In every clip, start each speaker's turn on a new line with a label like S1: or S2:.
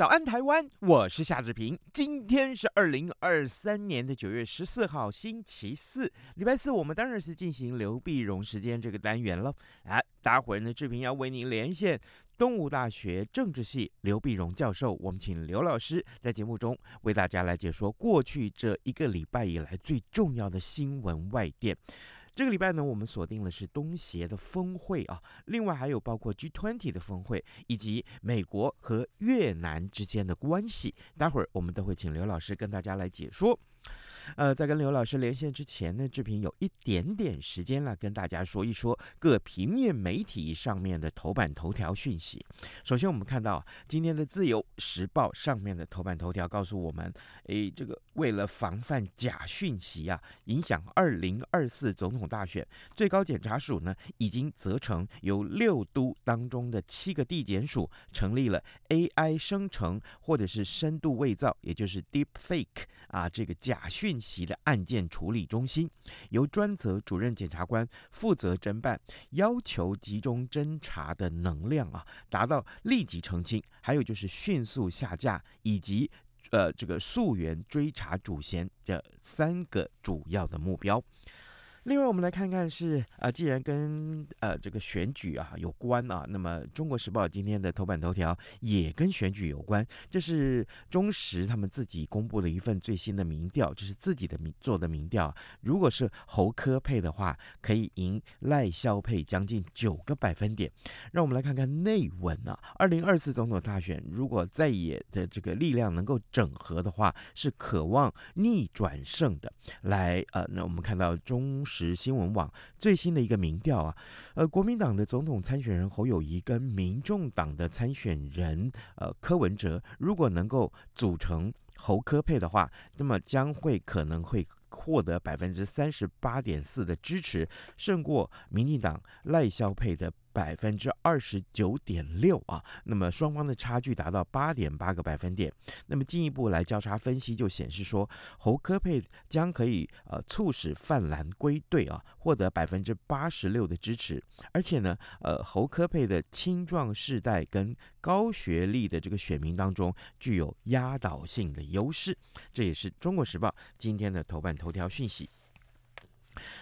S1: 早安台湾，我是夏志平。今天是二零二三年的九月十四号，星期四，礼拜四。我们当然是进行刘碧荣时间这个单元了。啊，待会儿呢，志平要为您连线东吴大学政治系刘碧荣教授。我们请刘老师在节目中为大家来解说过去这一个礼拜以来最重要的新闻外电。这个礼拜呢，我们锁定了是东协的峰会啊，另外还有包括 G20 的峰会，以及美国和越南之间的关系。待会儿我们都会请刘老师跟大家来解说。呃，在跟刘老师连线之前呢，志平有一点点时间了，跟大家说一说各平面媒体上面的头版头条讯息。首先，我们看到今天的《自由时报》上面的头版头条告诉我们，诶，这个为了防范假讯息啊，影响二零二四总统大选，最高检察署呢已经责成由六都当中的七个地检署成立了 AI 生成或者是深度伪造，也就是 Deep Fake 啊，这个假讯。息的案件处理中心，由专责主任检察官负责侦办，要求集中侦查的能量啊，达到立即澄清，还有就是迅速下架，以及呃这个溯源追查主嫌这三个主要的目标。另外，我们来看看是啊，既然跟呃这个选举啊有关啊，那么《中国时报》今天的头版头条也跟选举有关。这是中时他们自己公布了一份最新的民调，就是自己的民做的民调。如果是侯柯配的话，可以赢赖萧配将近九个百分点。让我们来看看内文啊，二零二四总统大选，如果在野的这个力量能够整合的话，是渴望逆转胜的。来，呃，那我们看到中。时新闻网最新的一个民调啊，呃，国民党的总统参选人侯友谊跟民众党的参选人呃柯文哲，如果能够组成侯科配的话，那么将会可能会获得百分之三十八点四的支持，胜过民进党赖肖配的。百分之二十九点六啊，那么双方的差距达到八点八个百分点。那么进一步来交叉分析，就显示说侯柯配将可以呃促使泛蓝归队啊，获得百分之八十六的支持。而且呢，呃侯柯配的青壮世代跟高学历的这个选民当中具有压倒性的优势。这也是中国时报今天的头版头条讯息。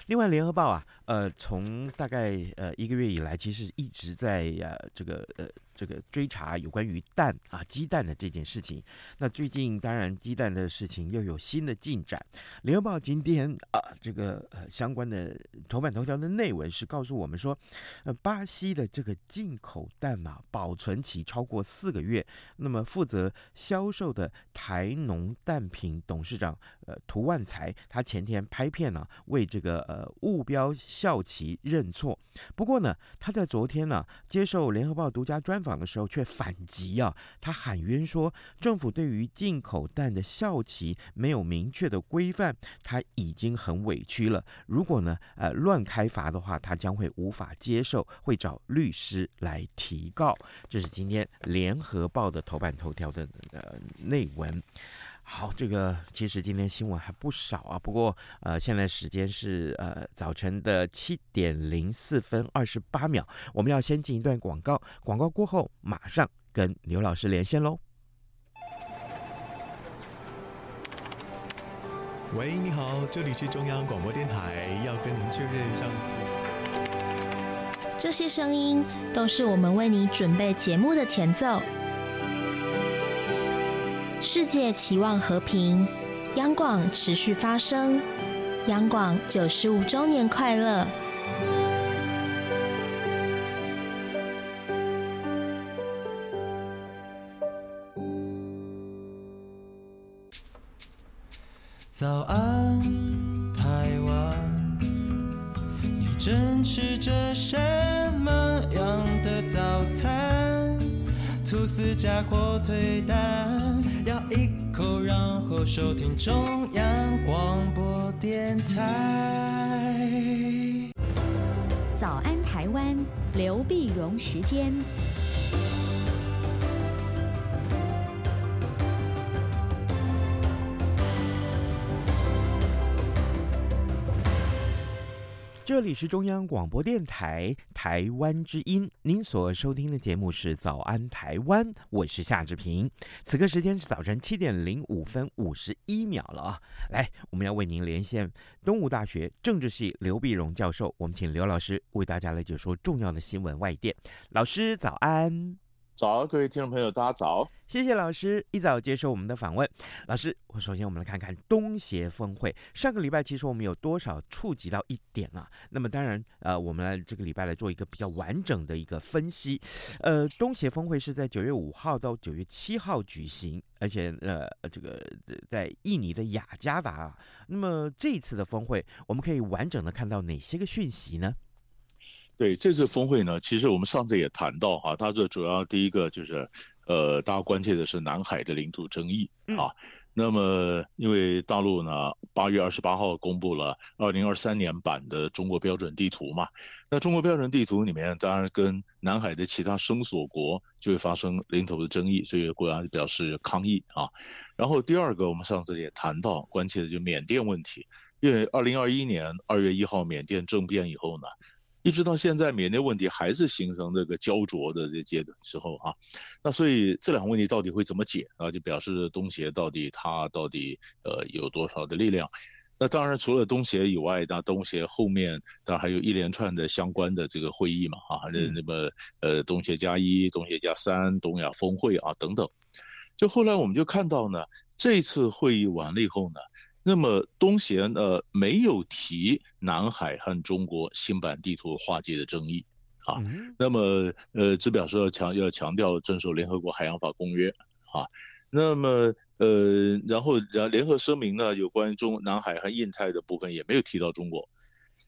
S1: 另外，《联合报》啊，呃，从大概呃一个月以来，其实一直在呃这个呃。这个追查有关于蛋啊鸡蛋的这件事情，那最近当然鸡蛋的事情又有新的进展。联合报今天啊，这个呃相关的头版头条的内文是告诉我们说，呃巴西的这个进口蛋啊，保存期超过四个月。那么负责销售的台农蛋品董事长呃涂万才，他前天拍片呢、为这个呃目标校旗认错。不过呢，他在昨天呢、接受联合报独家专访。的时候却反击啊，他喊冤说政府对于进口蛋的校旗没有明确的规范，他已经很委屈了。如果呢，呃，乱开罚的话，他将会无法接受，会找律师来提告。这是今天联合报的头版头条的呃内文。好，这个其实今天新闻还不少啊，不过呃，现在时间是呃早晨的七点零四分二十八秒，我们要先进一段广告，广告过后马上跟刘老师连线喽。
S2: 喂，你好，这里是中央广播电台，要跟您确认上次。
S3: 这些声音都是我们为你准备节目的前奏。世界期望和平，央广持续发声，央广九十五周年快乐！
S4: 早安，台湾，正吃着什么样的早餐？吐司加火腿蛋，收听中央广播电台。
S5: 早安，台湾，刘碧荣时间。
S1: 这里是中央广播电台台湾之音，您所收听的节目是《早安台湾》，我是夏志平。此刻时间是早晨七点零五分五十一秒了啊！来，我们要为您连线东吴大学政治系刘碧荣教授，我们请刘老师为大家来解说重要的新闻外电。老师早安。
S6: 早，各位听众朋友，大家早！
S1: 谢谢老师一早接受我们的访问。老师，我首先我们来看看东协峰会。上个礼拜其实我们有多少触及到一点啊？那么当然，呃，我们来这个礼拜来做一个比较完整的一个分析。呃，东协峰会是在九月五号到九月七号举行，而且呃，这个在印尼的雅加达啊。那么这一次的峰会，我们可以完整的看到哪些个讯息呢？
S6: 对，这次峰会呢，其实我们上次也谈到哈，它这主要第一个就是，呃，大家关切的是南海的领土争议啊。嗯、那么，因为大陆呢，八月二十八号公布了二零二三年版的中国标准地图嘛，那中国标准地图里面当然跟南海的其他生索国就会发生领土的争议，所以国家就表示抗议啊。然后第二个，我们上次也谈到关切的就缅甸问题，因为二零二一年二月一号缅甸政变以后呢。一直到现在，缅甸问题还是形成这个焦灼的这阶段时候啊，那所以这两个问题到底会怎么解啊？就表示东协到底它到底呃有多少的力量？那当然除了东协以外，那东协后面当然还有一连串的相关的这个会议嘛啊，那那么呃东协加一、东协加三、东亚峰会啊等等。就后来我们就看到呢，这次会议完了以后呢。那么东贤呃，没有提南海和中国新版地图划界的争议啊。那么呃，只表示要强要强调遵守联合国海洋法公约啊。那么呃，然后然联合声明呢，有关于中南海和印太的部分也没有提到中国，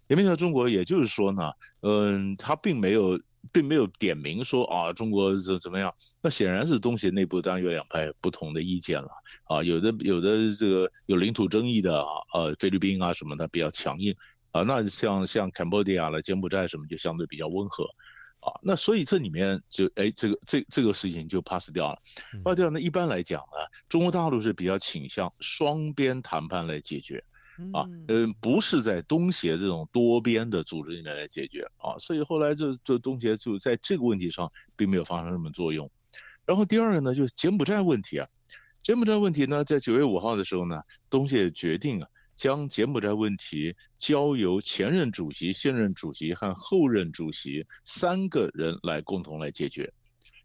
S6: 也没有提到中国，也就是说呢，嗯，他并没有。并没有点名说啊，中国怎怎么样？那显然是东协内部当然有两派不同的意见了啊。有的有的这个有领土争议的啊，呃，菲律宾啊什么的比较强硬啊。那像像柬埔寨了、柬埔寨什么就相对比较温和啊。那所以这里面就哎，这个这这个事情就 pass 掉了。pass 掉那一般来讲呢，中国大陆是比较倾向双边谈判来解决。啊，嗯，不是在东协这种多边的组织里面来解决啊，所以后来这这东协就在这个问题上并没有发生什么作用。然后第二个呢，就是柬埔寨问题啊，柬埔寨问题呢，在九月五号的时候呢，东协决定啊，将柬埔寨问题交由前任主席、现任主席和后任主席三个人来共同来解决。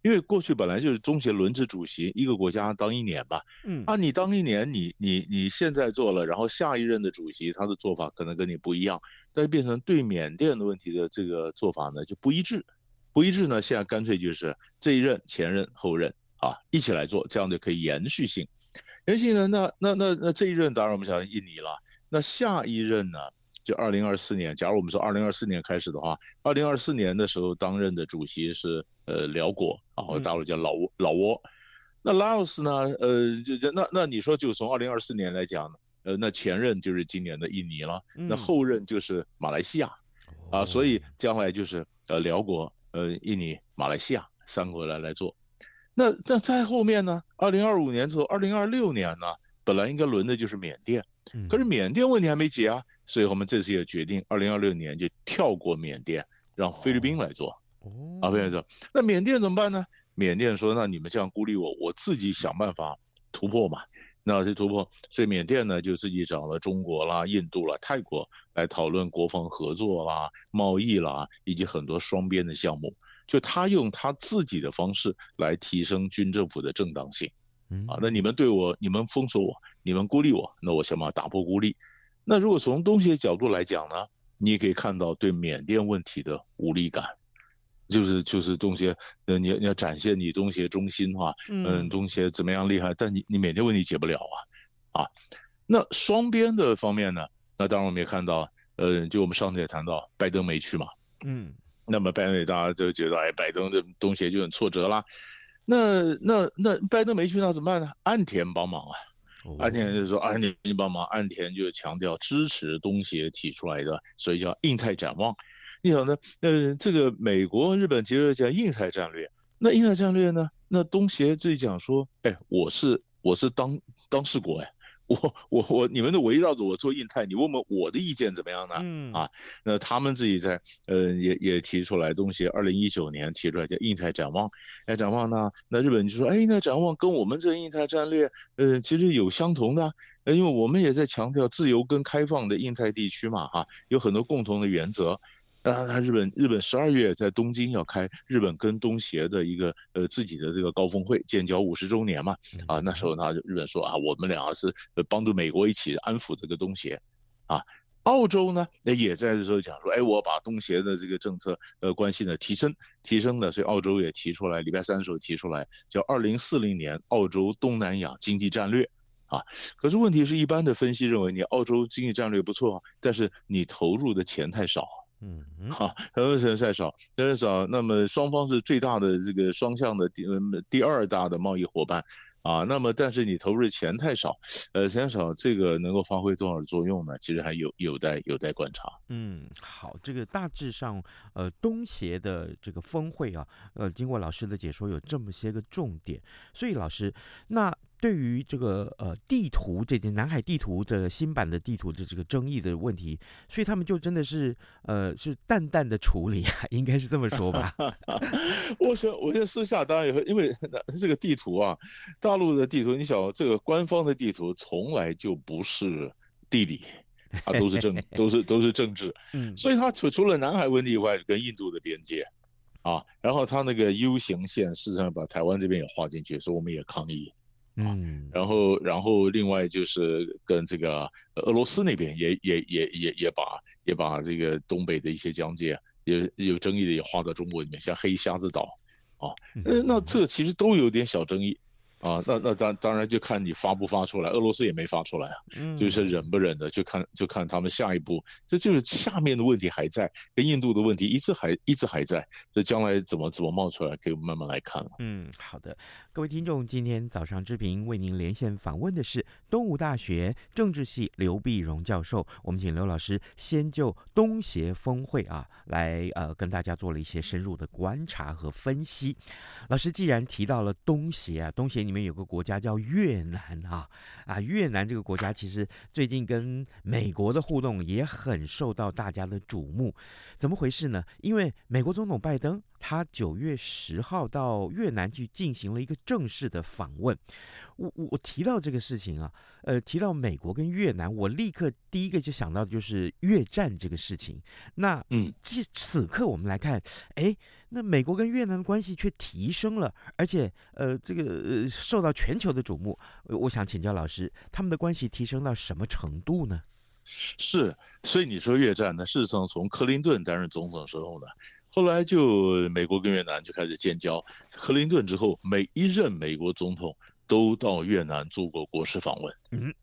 S6: 因为过去本来就是中协轮值主席，一个国家当一年吧，嗯。啊，你当一年，你你你现在做了，然后下一任的主席他的做法可能跟你不一样，但是变成对缅甸的问题的这个做法呢就不一致，不一致呢，现在干脆就是这一任、前任、后任啊一起来做，这样就可以延续性，延续性呢，那那那那这一任当然我们想印尼了，那下一任呢？就二零二四年，假如我们说二零二四年开始的话，二零二四年的时候担任的主席是呃辽国，然后大陆叫老挝老挝，那拉奥斯呢，呃就就那那你说就从二零二四年来讲，呃那前任就是今年的印尼了，那后任就是马来西亚，啊所以将来就是呃辽国呃印尼马来西亚三国来来做，那那再后面呢，二零二五年之后，二零二六年呢，本来应该轮的就是缅甸，可是缅甸问题还没解啊。所以我们这次也决定，二零二六年就跳过缅甸，让菲律宾来做。哦啊，菲律宾说，那缅甸怎么办呢？缅甸说，那你们这样孤立我，我自己想办法突破嘛。那这突破，所以缅甸呢就自己找了中国啦、印度啦、泰国来讨论国防合作啦、贸易啦，以及很多双边的项目。就他用他自己的方式来提升军政府的正当性。啊，那你们对我，你们封锁我，你们孤立我，那我想办法打破孤立。那如果从东协角度来讲呢，你也可以看到对缅甸问题的无力感，就是就是东协，呃，你你要展现你东协中心哈，嗯，东协怎么样厉害，但你你缅甸问题解不了啊，啊，那双边的方面呢，那当然我们也看到，呃，就我们上次也谈到，拜登没去嘛，
S1: 嗯，
S6: 那么拜登大家就觉得，哎，拜登的东协就很挫折啦。那那那拜登没去，那怎么办呢？岸田帮忙啊，安、田就说，安田你帮忙，安田就强调支持东协提出来的，所以叫印太展望。你想呢？呃，这个美国、日本其实讲印太战略，那印太战略呢？那东协自己讲说，哎，我是我是当当事国哎。我我我，你们都围绕着我做印太，你问问我的意见怎么样呢？嗯啊，那他们自己在呃也也提出来东西，二零一九年提出来叫印太展望，哎展望呢，那日本就说，哎那展望跟我们这印太战略，呃其实有相同的，因为我们也在强调自由跟开放的印太地区嘛哈，有很多共同的原则。啊，日本日本十二月在东京要开日本跟东协的一个呃自己的这个高峰会，建交五十周年嘛，啊，那时候呢，日本说啊，我们两个是帮助美国一起安抚这个东协，啊，澳洲呢那也在这时候讲说，哎，我把东协的这个政策呃关系呢提升提升的，所以澳洲也提出来，礼拜三的时候提出来叫二零四零年澳洲东南亚经济战略，啊，可是问题是一般的分析认为你澳洲经济战略不错，但是你投入的钱太少。嗯，好，很多人太少，太少。那么双方是最大的这个双向的第第二大的贸易伙伴啊。那么但是你投入的钱太少，呃，钱少，这个能够发挥多少作用呢？其实还有有待有待观察。
S1: 嗯，好，这个大致上，呃，东协的这个峰会啊，呃，经过老师的解说，有这么些个重点。所以老师，那。对于这个呃地图，这件南海地图这个新版的地图的这个争议的问题，所以他们就真的是呃是淡淡的处理啊，应该是这么说吧？
S6: 我想，我觉得私下当然也会，因为这个地图啊，大陆的地图，你想这个官方的地图从来就不是地理，啊都是政，都是都是政治，嗯，所以它除除了南海问题以外，跟印度的边界啊，然后它那个 U 型线事实上把台湾这边也划进去，所以我们也抗议。嗯，然后，然后另外就是跟这个俄罗斯那边也也也也也把也把这个东北的一些疆界有有争议的也划到中国里面，像黑瞎子岛，啊，那那这其实都有点小争议。啊，那那当当然就看你发不发出来，俄罗斯也没发出来啊，就是忍不忍的，就看就看他们下一步，这就是下面的问题还在，跟印度的问题一直还一直还在，这将来怎么怎么冒出来，可以慢慢来看了。
S1: 嗯，好的，各位听众，今天早上之平为您连线访问的是东吴大学政治系刘碧荣教授，我们请刘老师先就东协峰会啊来呃跟大家做了一些深入的观察和分析。老师既然提到了东协啊，东协你。里面有个国家叫越南啊啊，越南这个国家其实最近跟美国的互动也很受到大家的瞩目，怎么回事呢？因为美国总统拜登他九月十号到越南去进行了一个正式的访问。我我我提到这个事情啊，呃，提到美国跟越南，我立刻第一个就想到的就是越战这个事情。那嗯，这此刻我们来看，哎，那美国跟越南的关系却提升了，而且呃，这个呃受到全球的瞩目。我想请教老师，他们的关系提升到什么程度呢？
S6: 是，所以你说越战呢，事实上从克林顿担任总统的时候呢，后来就美国跟越南就开始建交。克林顿之后，每一任美国总统。都到越南做过国事访问，嗯，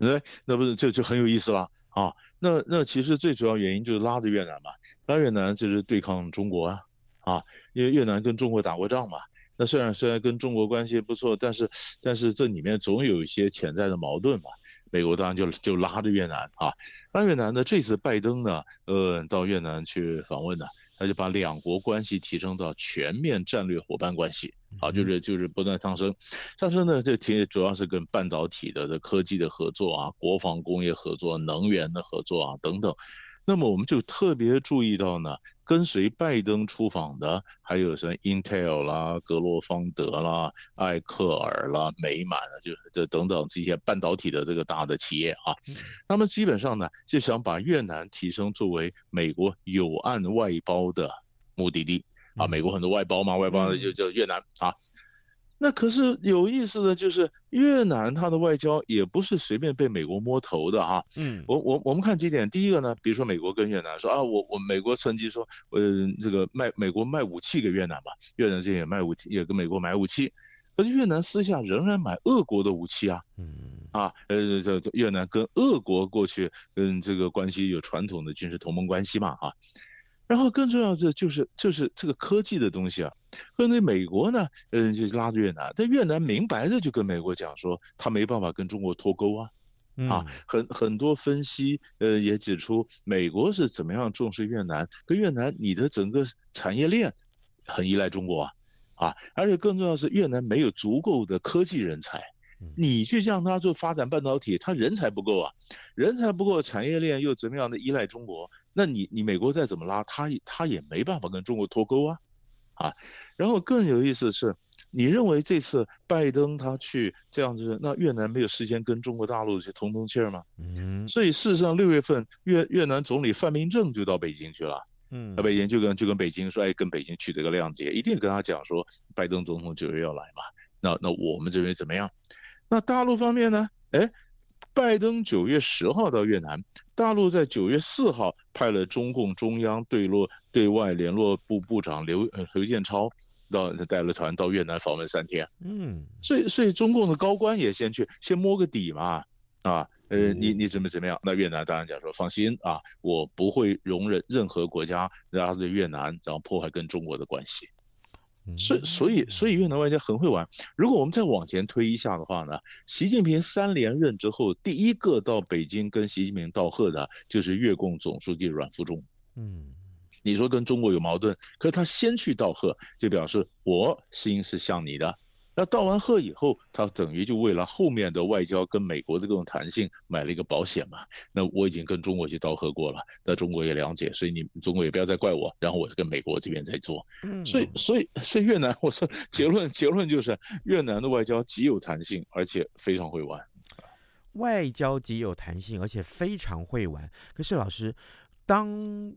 S6: 哎，那不是就就很有意思了啊？那那其实最主要原因就是拉着越南嘛，拉越南就是对抗中国啊，啊，因为越南跟中国打过仗嘛。那虽然虽然跟中国关系不错，但是但是这里面总有一些潜在的矛盾嘛。美国当然就就拉着越南啊，拉越南呢，这次拜登呢，呃，到越南去访问呢。他就把两国关系提升到全面战略伙伴关系，啊，就是就是不断上升，上升呢，这提主要是跟半导体的这科技的合作啊，国防工业合作、能源的合作啊等等。那么我们就特别注意到呢，跟随拜登出访的还有什么 Intel 啦、格罗方德啦、艾克尔啦、美满啊，就是这等等这些半导体的这个大的企业啊。那么基本上呢，就想把越南提升作为美国有岸外包的目的地啊。美国很多外包嘛，外包就叫越南啊。那可是有意思的就是越南，它的外交也不是随便被美国摸头的哈。嗯，我我我们看几点，第一个呢，比如说美国跟越南说啊，我我美国曾经说，呃，这个卖美国卖武器给越南吧，越南这也卖武器，也跟美国买武器，可是越南私下仍然买俄国的武器啊。嗯。啊，呃，这越南跟俄国过去跟这个关系有传统的军事同盟关系嘛，啊，然后更重要的就是就是这个科技的东西啊，和那美国呢，嗯，就拉着越南，但越南明白的就跟美国讲说，他没办法跟中国脱钩啊，啊，很很多分析呃也指出，美国是怎么样重视越南，跟越南你的整个产业链很依赖中国啊，啊，而且更重要的是越南没有足够的科技人才。你去让他做发展半导体，他人才不够啊，人才不够，产业链又怎么样的依赖中国？那你你美国再怎么拉，他他也没办法跟中国脱钩啊，啊，然后更有意思的是，你认为这次拜登他去这样子，那越南没有时间跟中国大陆去通通气儿吗？嗯，所以事实上六月份越越南总理范明政就到北京去了，嗯，到北京就跟就跟北京说，哎，跟北京取得个谅解，一定跟他讲说，拜登总统九月要来嘛，那那我们这边怎么样？那大陆方面呢？哎，拜登九月十号到越南，大陆在九月四号派了中共中央对落对外联络部部长刘刘建超到带了团到越南访问三天。嗯，所以所以中共的高官也先去先摸个底嘛，啊，呃，你你怎么怎么样？那越南当然讲说放心啊，我不会容忍任何国家拉着越南然后破坏跟中国的关系。所以，所以，所以越南外交很会玩。如果我们再往前推一下的话呢，习近平三连任之后，第一个到北京跟习近平道贺的，就是越共总书记阮富仲。嗯，你说跟中国有矛盾，可是他先去道贺，就表示我心是向你的。那道完贺以后，他等于就为了后面的外交跟美国的这种弹性买了一个保险嘛。那我已经跟中国去道贺过了，那中国也了解，所以你中国也不要再怪我。然后我是跟美国这边在做，所以所以所以越南，我说结论结论就是越南的外交极有弹性，而且非常会玩。
S1: 外交极有弹性，而且非常会玩。可是老师。当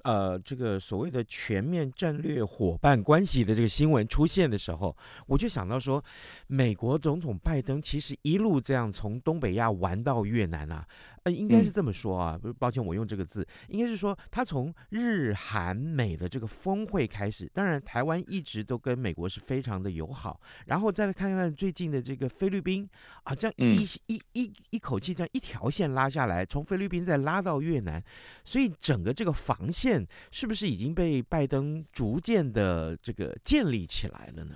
S1: 呃这个所谓的全面战略伙伴关系的这个新闻出现的时候，我就想到说，美国总统拜登其实一路这样从东北亚玩到越南啊。呃，应该是这么说啊，不是，抱歉，我用这个字，应该是说他从日韩美的这个峰会开始，当然台湾一直都跟美国是非常的友好，然后再来看看最近的这个菲律宾啊，这样一一一一口气这样一条线拉下来，从菲律宾再拉到越南，所以整个这个防线是不是已经被拜登逐渐的这个建立起来了呢？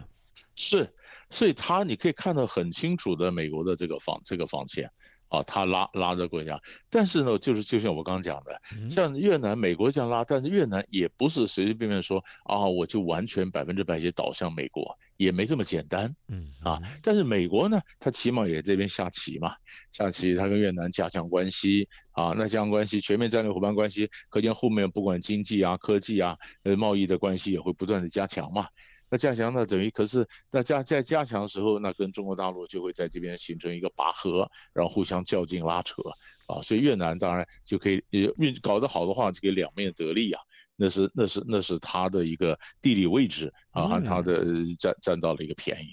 S6: 是，所以他你可以看到很清楚的美国的这个防这个防线。啊，他拉拉着国家，但是呢，就是就像我刚刚讲的，像越南、美国这样拉，但是越南也不是随随便便说啊，我就完全百分之百也倒向美国，也没这么简单。嗯啊，但是美国呢，他起码也这边下棋嘛，下棋，他跟越南加强关系啊，那加强关系，全面战略伙伴关系，可见后面不管经济啊、科技啊、呃贸易的关系也会不断的加强嘛。那加强呢，等于可是那加在加强的时候，那跟中国大陆就会在这边形成一个拔河，然后互相较劲拉扯啊，所以越南当然就可以运搞得好的话，就可以两面得利啊，那是那是那是他的一个地理位置啊，他的占占到了一个便宜。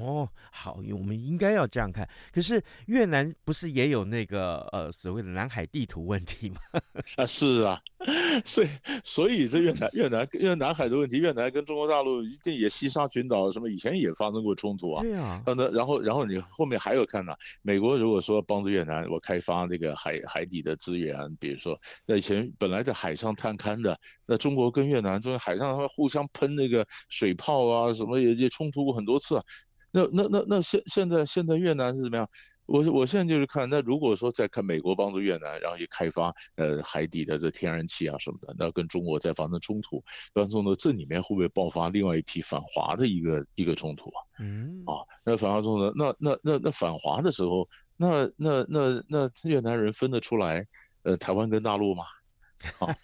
S1: 哦，好，我们应该要这样看。可是越南不是也有那个呃所谓的南海地图问题吗？
S6: 啊，是啊，所以所以这越南越南越南海的问题，越南跟中国大陆一定也西沙群岛什么以前也发生过冲突啊。对啊。那然后然后你后面还有看呢、啊，美国如果说帮助越南我开发这个海海底的资源，比如说那以前本来在海上探勘的，那中国跟越南就海上他们互相喷那个水炮啊，什么也也冲突过很多次。那那那那现现在现在越南是怎么样？我我现在就是看，那如果说再看美国帮助越南，然后也开发呃海底的这天然气啊什么的，那跟中国再发生冲突，当中呢这里面会不会爆发另外一批反华的一个一个冲突啊？嗯啊，那反华冲突，那那那那反华的时候，那那那那越南人分得出来，呃台湾跟大陆吗？啊，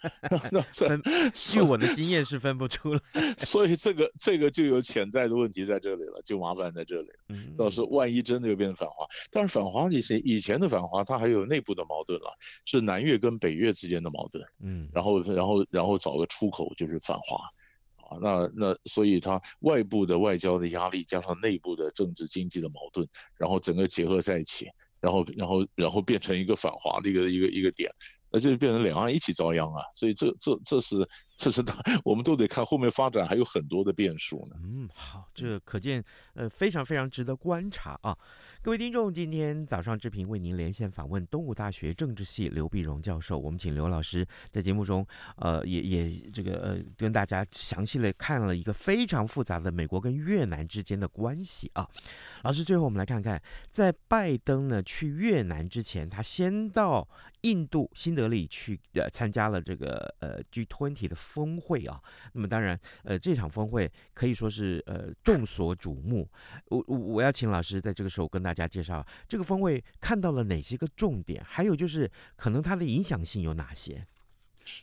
S6: 那这
S1: 据我的经验是分不出来，
S6: 所以这个这个就有潜在的问题在这里了，就麻烦在这里。嗯，到时候万一真的又变成反华，但是反华以前以前的反华，它还有内部的矛盾了，是南越跟北越之间的矛盾。嗯，然后然后然后找个出口就是反华，啊，那那所以它外部的外交的压力加上内部的政治经济的矛盾，然后整个结合在一起，然后然后然后变成一个反华的一个一个一个点。那就变成两岸一起遭殃啊，所以这这这是这是他，我们都得看后面发展还有很多的变数呢。
S1: 嗯，好，这可见呃非常非常值得观察啊。各位听众，今天早上志平为您连线访问东吴大学政治系刘碧荣教授，我们请刘老师在节目中呃也也这个呃跟大家详细的看了一个非常复杂的美国跟越南之间的关系啊。老师，最后我们来看看，在拜登呢去越南之前，他先到印度新德里去呃参加了这个呃 G20 的峰会啊。那么当然呃这场峰会可以说是呃众所瞩目。我我我要请老师在这个时候跟大家介绍这个峰会看到了哪些个重点，还有就是可能它的影响性有哪些？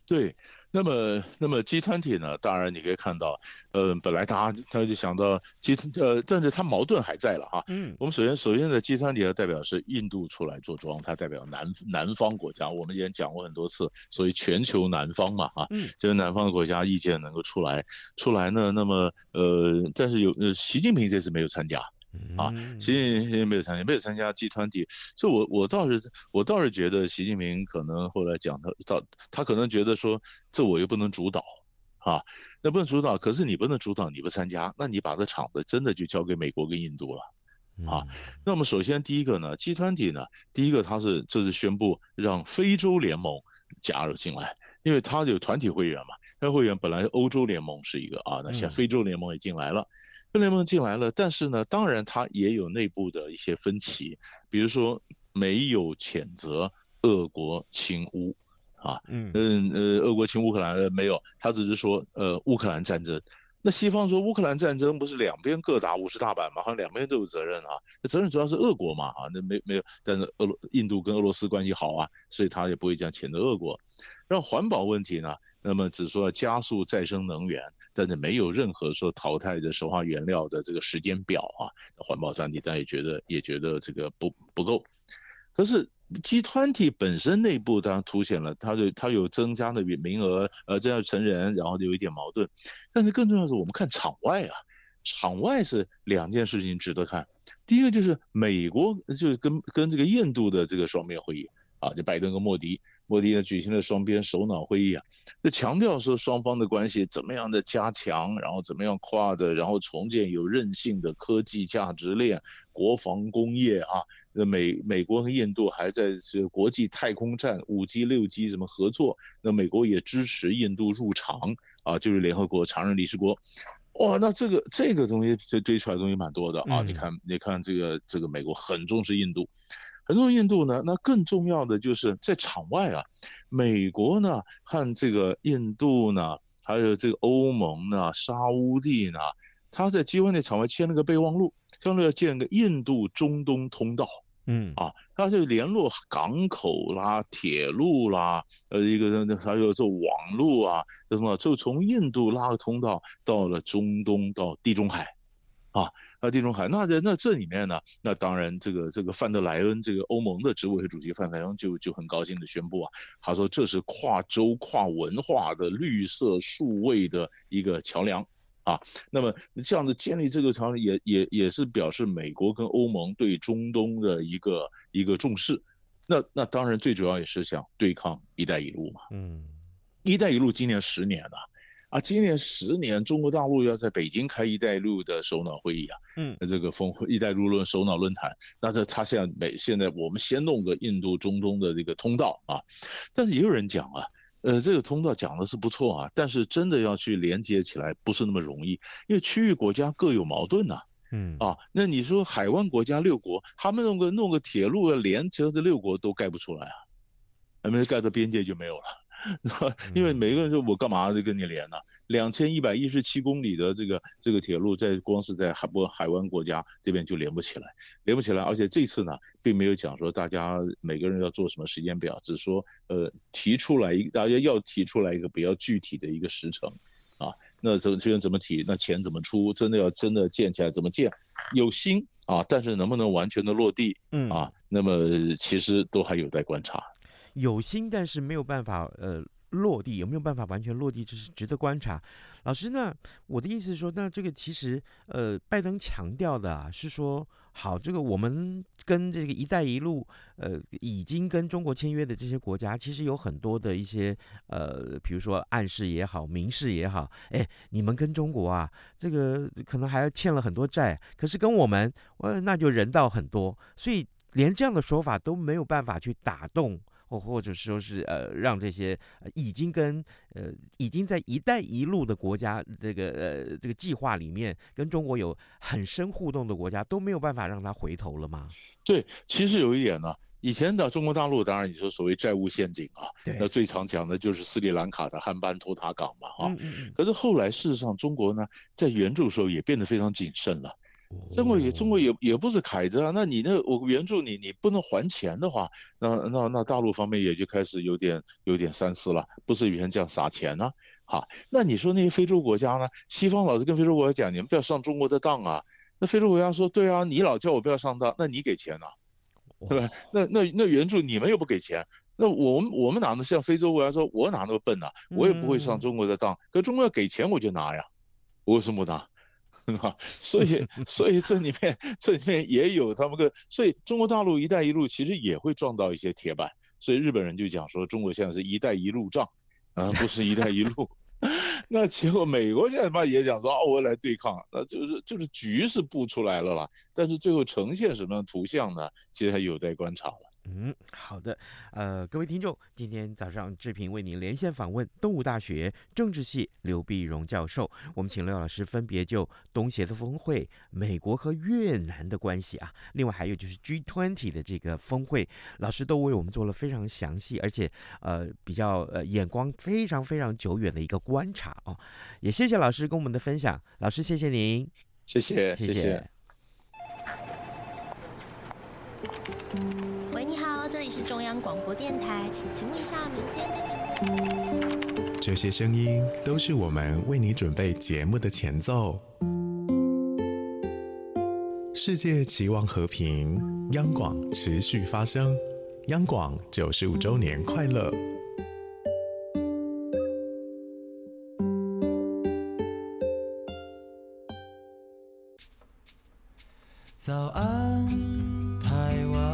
S6: 对。那么，那么 G20 呢？当然你可以看到，呃，本来大家他就想到 G，呃，但是他矛盾还在了哈。嗯，我们首先首先的 G20 的代表是印度出来做庄，它代表南南方国家。我们以前讲过很多次，所以全球南方嘛，啊，嗯，就是南方的国家意见能够出来出来呢。那么，呃，但是有呃，习近平这次没有参加。啊，习近平没有参加，没有参加 G 团体所以我我倒是我倒是觉得习近平可能后来讲他到他可能觉得说，这我又不能主导，啊，那不能主导，可是你不能主导，你不参加，那你把这场子真的就交给美国跟印度了，啊，那么首先第一个呢，G 团体呢，第一个他是这是宣布让非洲联盟加入进来，因为他有团体会员嘛，那会员本来欧洲联盟是一个啊，那现在非洲联盟也进来了。联盟进来了，但是呢，当然它也有内部的一些分歧，比如说没有谴责俄国侵乌，啊，嗯嗯呃，俄国侵乌克兰呃没有，他只是说呃乌克兰战争。那西方说乌克兰战争不是两边各打五十大板嘛，好像两边都有责任啊，那责任主要是俄国嘛，啊，那没没有，但是俄罗印度跟俄罗斯关系好啊，所以他也不会这样谴责俄国。让环保问题呢，那么只说要加速再生能源。但是没有任何说淘汰的石化原料的这个时间表啊，环保团体但也觉得也觉得这个不不够。可是 G20 本身内部当然凸显了它的它有增加的名额，呃，这样成人，然后就有一点矛盾。但是更重要的是，我们看场外啊，场外是两件事情值得看。第一个就是美国就是跟跟这个印度的这个双边会议啊，就拜登跟莫迪。莫迪呢举行了双边首脑会议啊，就强调说双方的关系怎么样的加强，然后怎么样跨的，然后重建有韧性的科技价值链、国防工业啊。那美美国和印度还在这个国际太空站五 G 六 G 怎么合作？那美国也支持印度入常啊，就是联合国常任理事国。哇，那这个这个东西这堆出来的东西蛮多的啊。你看，你看这个这个美国很重视印度。很多印度呢，那更重要的就是在场外啊，美国呢和这个印度呢，还有这个欧盟呢、沙乌地呢，他在 G20 场外签了个备忘录，相当于要建个印度中东通道，嗯啊，他就联络港口啦、铁路啦，呃，一个还有做网路啊，这什么，就从印度拉个通道到了中东到地中海，啊。那地中海，那在那这里面呢，那当然这个这个范德莱恩这个欧盟的执委会主席范德莱恩就就很高兴的宣布啊，他说这是跨州跨文化的绿色数位的一个桥梁啊。那么这样子建立这个桥梁也也也是表示美国跟欧盟对中东的一个一个重视。那那当然最主要也是想对抗“一带一路”嘛。嗯，“一带一路”今年十年了。啊，今年十年，中国大陆要在北京开“一带一路”的首脑会议啊，嗯，这个峰会“一带一路”论首脑论坛，那这他现在美现在我们先弄个印度中东的这个通道啊，但是也有人讲啊，呃，这个通道讲的是不错啊，但是真的要去连接起来不是那么容易，因为区域国家各有矛盾呐，嗯。啊，那你说海湾国家六国，他们弄个弄个铁路要连接这六国都盖不出来啊，还没盖到边界就没有了。因为每个人说，我干嘛就跟你连呢？两千一百一十七公里的这个这个铁路，在光是在海波海湾国家这边就连不起来，连不起来。而且这次呢，并没有讲说大家每个人要做什么时间表，只是说呃提出来一大家要提出来一个比较具体的一个时程啊。那这这边怎么提？那钱怎么出？真的要真的建起来怎么建？有心啊，但是能不能完全的落地？嗯啊，那么其实都还有待观察。
S1: 有心，但是没有办法呃落地，有没有办法完全落地，这是值得观察。老师呢，我的意思是说，那这个其实呃，拜登强调的，是说好，这个我们跟这个“一带一路”呃，已经跟中国签约的这些国家，其实有很多的一些呃，比如说暗示也好，明示也好，哎，你们跟中国啊，这个可能还要欠了很多债，可是跟我们，呃，那就人道很多，所以连这样的说法都没有办法去打动。或或者说是呃，让这些已经跟呃已经在“一带一路”的国家这个呃这个计划里面跟中国有很深互动的国家都没有办法让他回头了吗？
S6: 对，其实有一点呢，以前的中国大陆当然你说所谓债务陷阱啊，对那最常讲的就是斯里兰卡的汉班托塔港嘛啊，嗯嗯嗯，可是后来事实上中国呢在援助的时候也变得非常谨慎了。中国也中国也也不是凯子啊，那你那我援助你，你不能还钱的话，那那那大陆方面也就开始有点有点三思了，不是以前这样撒钱呢、啊？好，那你说那些非洲国家呢？西方老是跟非洲国家讲，你们不要上中国的当啊。那非洲国家说，对啊，你老叫我不要上当，那你给钱呢、啊？对吧？那那那援助你们又不给钱，那我们我们哪能像非洲国家说，我哪那么笨呢、啊？我也不会上中国的当，可中国要给钱我就拿呀，我为什么不拿？啊，所以，所以这里面，这里面也有他们个，所以中国大陆“一带一路”其实也会撞到一些铁板，所以日本人就讲说，中国现在是一带一路仗，啊，不是一带一路。那结果美国现在嘛也讲说，哦，我来对抗，那就是就是局是布出来了啦，但是最后呈现什么样的图像呢？其实还有待观察了。
S1: 嗯，好的，呃，各位听众，今天早上志平为您连线访问东吴大学政治系刘碧荣教授，我们请刘老师分别就东协的峰会、美国和越南的关系啊，另外还有就是 G20 的这个峰会，老师都为我们做了非常详细，而且呃比较呃眼光非常非常久远的一个观察哦，也谢谢老师跟我们的分享，老师谢谢您，
S6: 谢谢谢谢。谢谢。
S3: 是中央广播电台，请问一下，明天跟你。
S2: 这些声音都是我们为你准备节目的前奏。世界期望和平，央广持续发声，央广九十五周年快乐。
S4: 早安。台湾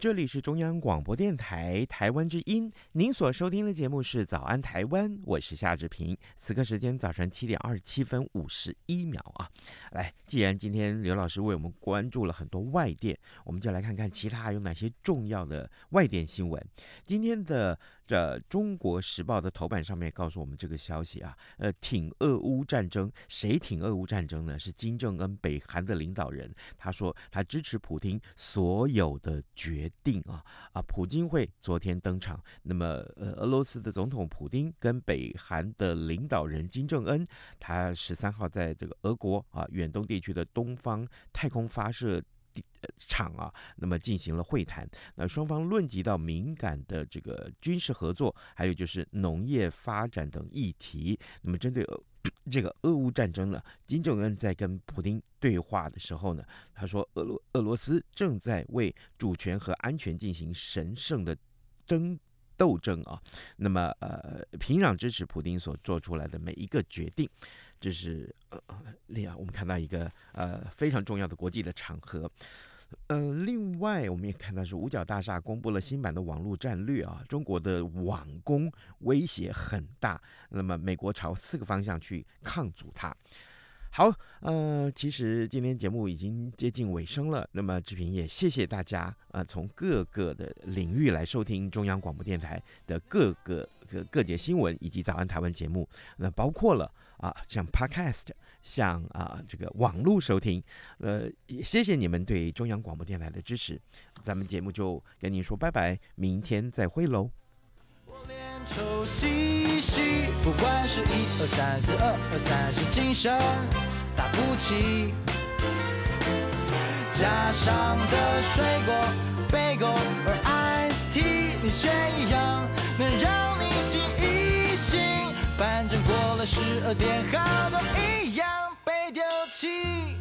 S1: 这里是中央广播电台台湾之音，您所收听的节目是《早安台湾》，我是夏志平。此刻时间早晨七点二十七分五十一秒啊！来，既然今天刘老师为我们关注了很多外电，我们就来看看其他有哪些重要的外电新闻。今天的。这《中国时报》的头版上面告诉我们这个消息啊，呃，挺俄乌战争，谁挺俄乌战争呢？是金正恩，北韩的领导人。他说他支持普京所有的决定啊啊，普京会昨天登场。那么，呃，俄罗斯的总统普丁跟北韩的领导人金正恩，他十三号在这个俄国啊远东地区的东方太空发射。场啊，那么进行了会谈，那双方论及到敏感的这个军事合作，还有就是农业发展等议题。那么针对俄这个俄乌战争呢，金正恩在跟普丁对话的时候呢，他说俄罗俄罗斯正在为主权和安全进行神圣的争斗争啊。那么呃，平壤支持普丁所做出来的每一个决定。这是呃，另外我们看到一个呃非常重要的国际的场合，呃，另外我们也看到是五角大厦公布了新版的网络战略啊，中国的网攻威胁很大，那么美国朝四个方向去抗阻它。好，呃，其实今天节目已经接近尾声了，那么志平也谢谢大家，呃，从各个的领域来收听中央广播电台的各个各各节新闻以及早安台湾节目，那包括了。啊，像 Podcast，像啊这个网络收听，呃，也谢谢你们对中央广播电台的支持，咱们节目就跟您说拜拜，明天再会喽。我练臭兮兮，不管是一二三四二二三是精神打不起，加上的水果，贝果而 Ice Tea，你选一样能让你。
S4: 醒一，反正过了十二点，好多一样被丢弃。